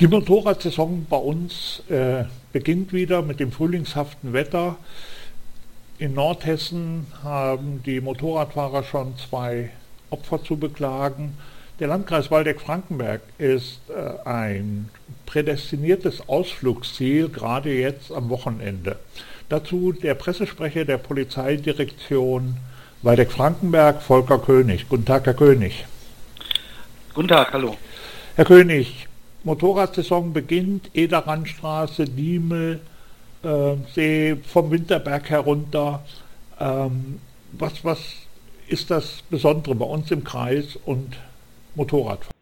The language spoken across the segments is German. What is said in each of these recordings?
Die Motorradsaison bei uns äh, beginnt wieder mit dem frühlingshaften Wetter. In Nordhessen haben die Motorradfahrer schon zwei Opfer zu beklagen. Der Landkreis Waldeck-Frankenberg ist äh, ein prädestiniertes Ausflugsziel, gerade jetzt am Wochenende. Dazu der Pressesprecher der Polizeidirektion Waldeck-Frankenberg, Volker König. Guten Tag, Herr König. Guten Tag, hallo. Herr König, Motorradsaison beginnt, Ederrandstraße, Diemel, äh, See vom Winterberg herunter. Ähm, was, was ist das Besondere bei uns im Kreis und Motorradfahren?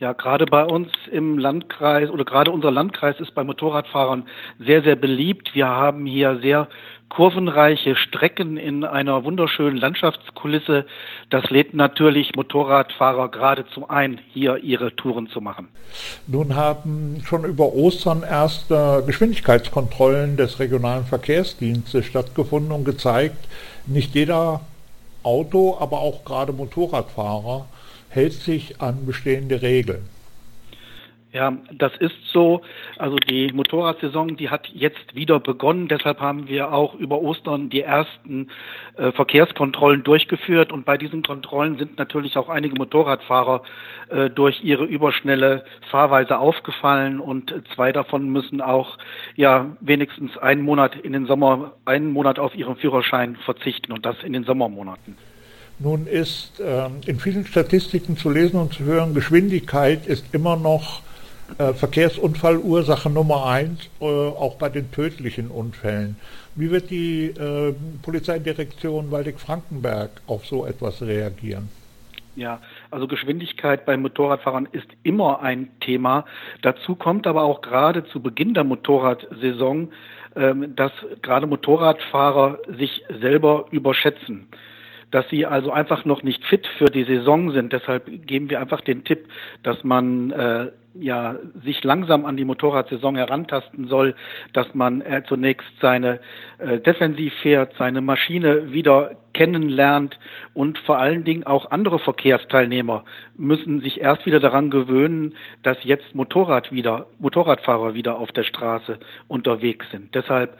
Ja, gerade bei uns im Landkreis oder gerade unser Landkreis ist bei Motorradfahrern sehr, sehr beliebt. Wir haben hier sehr kurvenreiche Strecken in einer wunderschönen Landschaftskulisse. Das lädt natürlich Motorradfahrer geradezu ein, hier ihre Touren zu machen. Nun haben schon über Ostern erste Geschwindigkeitskontrollen des regionalen Verkehrsdienstes stattgefunden und gezeigt, nicht jeder Auto, aber auch gerade Motorradfahrer hält sich an bestehende Regeln. Ja, das ist so. Also die Motorradsaison, die hat jetzt wieder begonnen. Deshalb haben wir auch über Ostern die ersten äh, Verkehrskontrollen durchgeführt. Und bei diesen Kontrollen sind natürlich auch einige Motorradfahrer äh, durch ihre überschnelle Fahrweise aufgefallen. Und zwei davon müssen auch ja wenigstens einen Monat in den Sommer, einen Monat auf ihren Führerschein verzichten und das in den Sommermonaten. Nun ist äh, in vielen Statistiken zu lesen und zu hören, Geschwindigkeit ist immer noch äh, Verkehrsunfallursache Nummer eins, äh, auch bei den tödlichen Unfällen. Wie wird die äh, Polizeidirektion Waldeck-Frankenberg auf so etwas reagieren? Ja, also Geschwindigkeit bei Motorradfahrern ist immer ein Thema. Dazu kommt aber auch gerade zu Beginn der Motorradsaison, ähm, dass gerade Motorradfahrer sich selber überschätzen dass sie also einfach noch nicht fit für die Saison sind. Deshalb geben wir einfach den Tipp, dass man äh, ja sich langsam an die Motorradsaison herantasten soll, dass man äh, zunächst seine äh, Defensiv fährt, seine Maschine wieder kennenlernt und vor allen Dingen auch andere Verkehrsteilnehmer müssen sich erst wieder daran gewöhnen, dass jetzt Motorrad wieder Motorradfahrer wieder auf der Straße unterwegs sind. Deshalb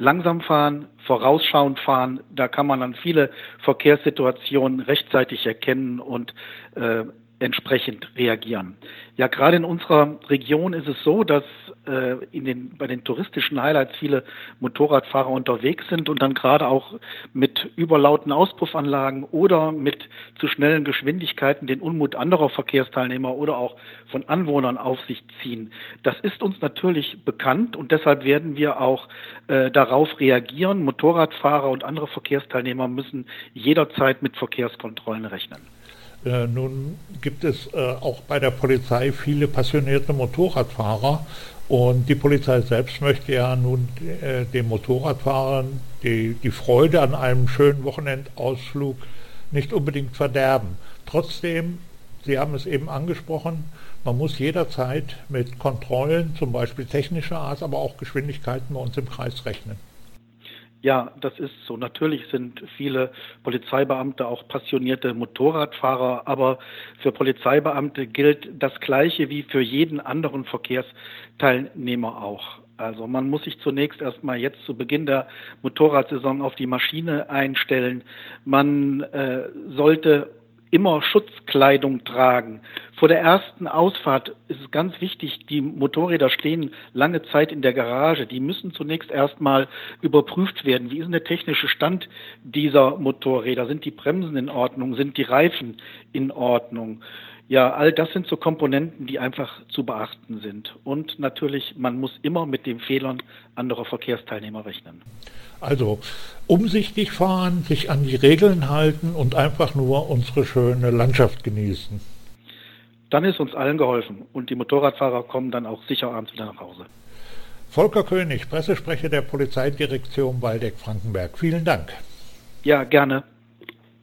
langsam fahren, vorausschauend fahren. Da kann man dann viele Verkehrssituationen rechtzeitig erkennen und äh, entsprechend reagieren. Ja, gerade in unserer Region ist es so, dass äh, in den, bei den touristischen Highlights viele Motorradfahrer unterwegs sind und dann gerade auch mit überlauten Auspuffanlagen oder mit zu schnellen Geschwindigkeiten den Unmut anderer Verkehrsteilnehmer oder auch von Anwohnern auf sich ziehen. Das ist uns natürlich bekannt und deshalb werden wir auch äh, darauf reagieren. Motorradfahrer und andere Verkehrsteilnehmer müssen jederzeit mit Verkehrskontrollen rechnen. Äh, nun gibt es äh, auch bei der Polizei viele passionierte Motorradfahrer und die Polizei selbst möchte ja nun äh, den Motorradfahrern die, die Freude an einem schönen Wochenendausflug nicht unbedingt verderben. Trotzdem, Sie haben es eben angesprochen, man muss jederzeit mit Kontrollen, zum Beispiel technischer Art, aber auch Geschwindigkeiten bei uns im Kreis rechnen. Ja, das ist so. Natürlich sind viele Polizeibeamte auch passionierte Motorradfahrer, aber für Polizeibeamte gilt das Gleiche wie für jeden anderen Verkehrsteilnehmer auch. Also man muss sich zunächst erstmal jetzt zu Beginn der Motorradsaison auf die Maschine einstellen. Man äh, sollte immer Schutzkleidung tragen. Vor der ersten Ausfahrt ist es ganz wichtig, die Motorräder stehen lange Zeit in der Garage. Die müssen zunächst erstmal überprüft werden. Wie ist denn der technische Stand dieser Motorräder? Sind die Bremsen in Ordnung? Sind die Reifen in Ordnung? Ja, all das sind so Komponenten, die einfach zu beachten sind. Und natürlich, man muss immer mit den Fehlern anderer Verkehrsteilnehmer rechnen. Also umsichtig fahren, sich an die Regeln halten und einfach nur unsere schöne Landschaft genießen. Dann ist uns allen geholfen und die Motorradfahrer kommen dann auch sicher abends wieder nach Hause. Volker König, Pressesprecher der Polizeidirektion Waldeck-Frankenberg. Vielen Dank. Ja, gerne.